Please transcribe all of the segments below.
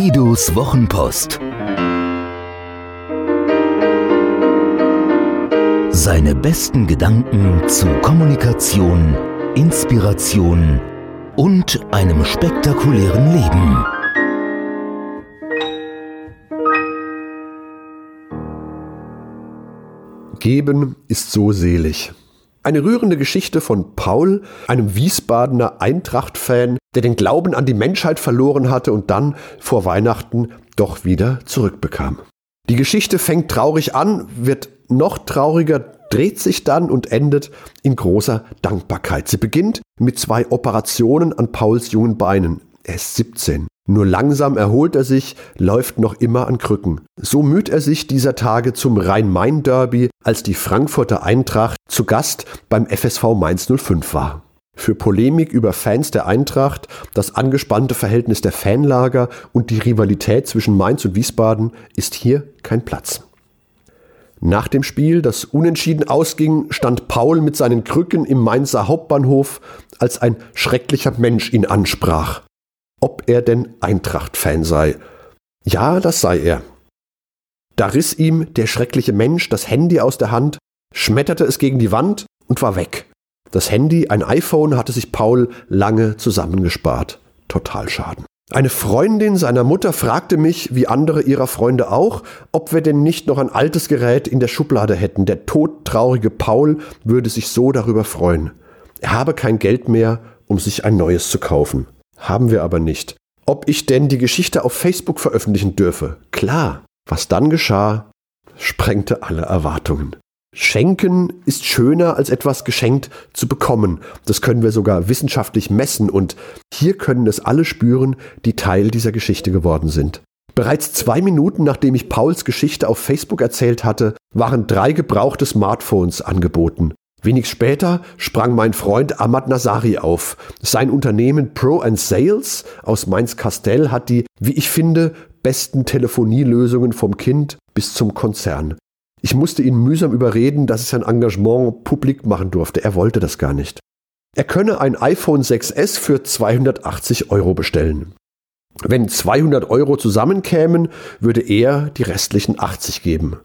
Guidos Wochenpost. Seine besten Gedanken zu Kommunikation, Inspiration und einem spektakulären Leben. Geben ist so selig. Eine rührende Geschichte von Paul, einem Wiesbadener Eintracht-Fan, der den Glauben an die Menschheit verloren hatte und dann vor Weihnachten doch wieder zurückbekam. Die Geschichte fängt traurig an, wird noch trauriger, dreht sich dann und endet in großer Dankbarkeit. Sie beginnt mit zwei Operationen an Pauls jungen Beinen. Er ist 17. Nur langsam erholt er sich, läuft noch immer an Krücken. So müht er sich dieser Tage zum Rhein-Main-Derby, als die Frankfurter Eintracht zu Gast beim FSV Mainz 05 war. Für Polemik über Fans der Eintracht, das angespannte Verhältnis der Fanlager und die Rivalität zwischen Mainz und Wiesbaden ist hier kein Platz. Nach dem Spiel, das unentschieden ausging, stand Paul mit seinen Krücken im Mainzer Hauptbahnhof, als ein schrecklicher Mensch ihn ansprach ob er denn Eintracht-Fan sei. Ja, das sei er. Da riss ihm der schreckliche Mensch das Handy aus der Hand, schmetterte es gegen die Wand und war weg. Das Handy, ein iPhone, hatte sich Paul lange zusammengespart. Total schaden. Eine Freundin seiner Mutter fragte mich, wie andere ihrer Freunde auch, ob wir denn nicht noch ein altes Gerät in der Schublade hätten. Der todtraurige Paul würde sich so darüber freuen. Er habe kein Geld mehr, um sich ein neues zu kaufen. Haben wir aber nicht. Ob ich denn die Geschichte auf Facebook veröffentlichen dürfe? Klar. Was dann geschah, sprengte alle Erwartungen. Schenken ist schöner als etwas geschenkt zu bekommen. Das können wir sogar wissenschaftlich messen und hier können es alle spüren, die Teil dieser Geschichte geworden sind. Bereits zwei Minuten nachdem ich Pauls Geschichte auf Facebook erzählt hatte, waren drei gebrauchte Smartphones angeboten. Wenig später sprang mein Freund Ahmad Nasari auf. Sein Unternehmen Pro Sales aus Mainz-Kastell hat die, wie ich finde, besten Telefonielösungen vom Kind bis zum Konzern. Ich musste ihn mühsam überreden, dass er sein Engagement publik machen durfte. Er wollte das gar nicht. Er könne ein iPhone 6S für 280 Euro bestellen. Wenn 200 Euro zusammenkämen, würde er die restlichen 80 geben.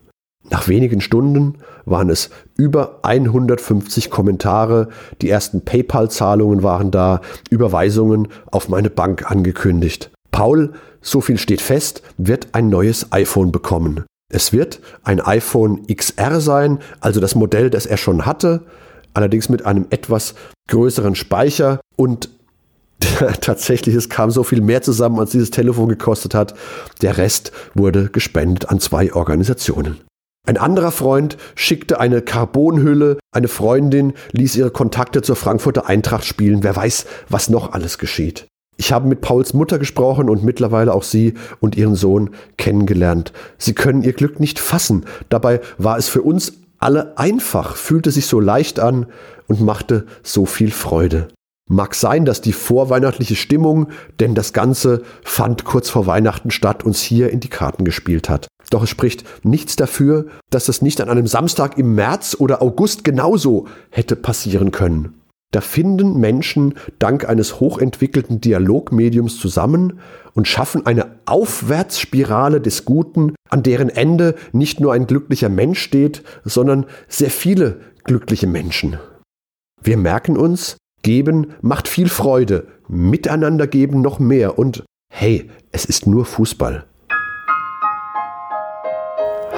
Nach wenigen Stunden waren es über 150 Kommentare, die ersten PayPal-Zahlungen waren da, Überweisungen auf meine Bank angekündigt. Paul, so viel steht fest, wird ein neues iPhone bekommen. Es wird ein iPhone XR sein, also das Modell, das er schon hatte, allerdings mit einem etwas größeren Speicher und tatsächlich, es kam so viel mehr zusammen, als dieses Telefon gekostet hat. Der Rest wurde gespendet an zwei Organisationen. Ein anderer Freund schickte eine Carbonhülle, eine Freundin ließ ihre Kontakte zur Frankfurter Eintracht spielen. Wer weiß, was noch alles geschieht. Ich habe mit Pauls Mutter gesprochen und mittlerweile auch sie und ihren Sohn kennengelernt. Sie können ihr Glück nicht fassen. Dabei war es für uns alle einfach, fühlte sich so leicht an und machte so viel Freude. Mag sein, dass die vorweihnachtliche Stimmung, denn das Ganze fand kurz vor Weihnachten statt, uns hier in die Karten gespielt hat. Doch es spricht nichts dafür, dass es nicht an einem Samstag im März oder August genauso hätte passieren können. Da finden Menschen dank eines hochentwickelten Dialogmediums zusammen und schaffen eine Aufwärtsspirale des Guten, an deren Ende nicht nur ein glücklicher Mensch steht, sondern sehr viele glückliche Menschen. Wir merken uns, Geben macht viel Freude, miteinander geben noch mehr und hey, es ist nur Fußball.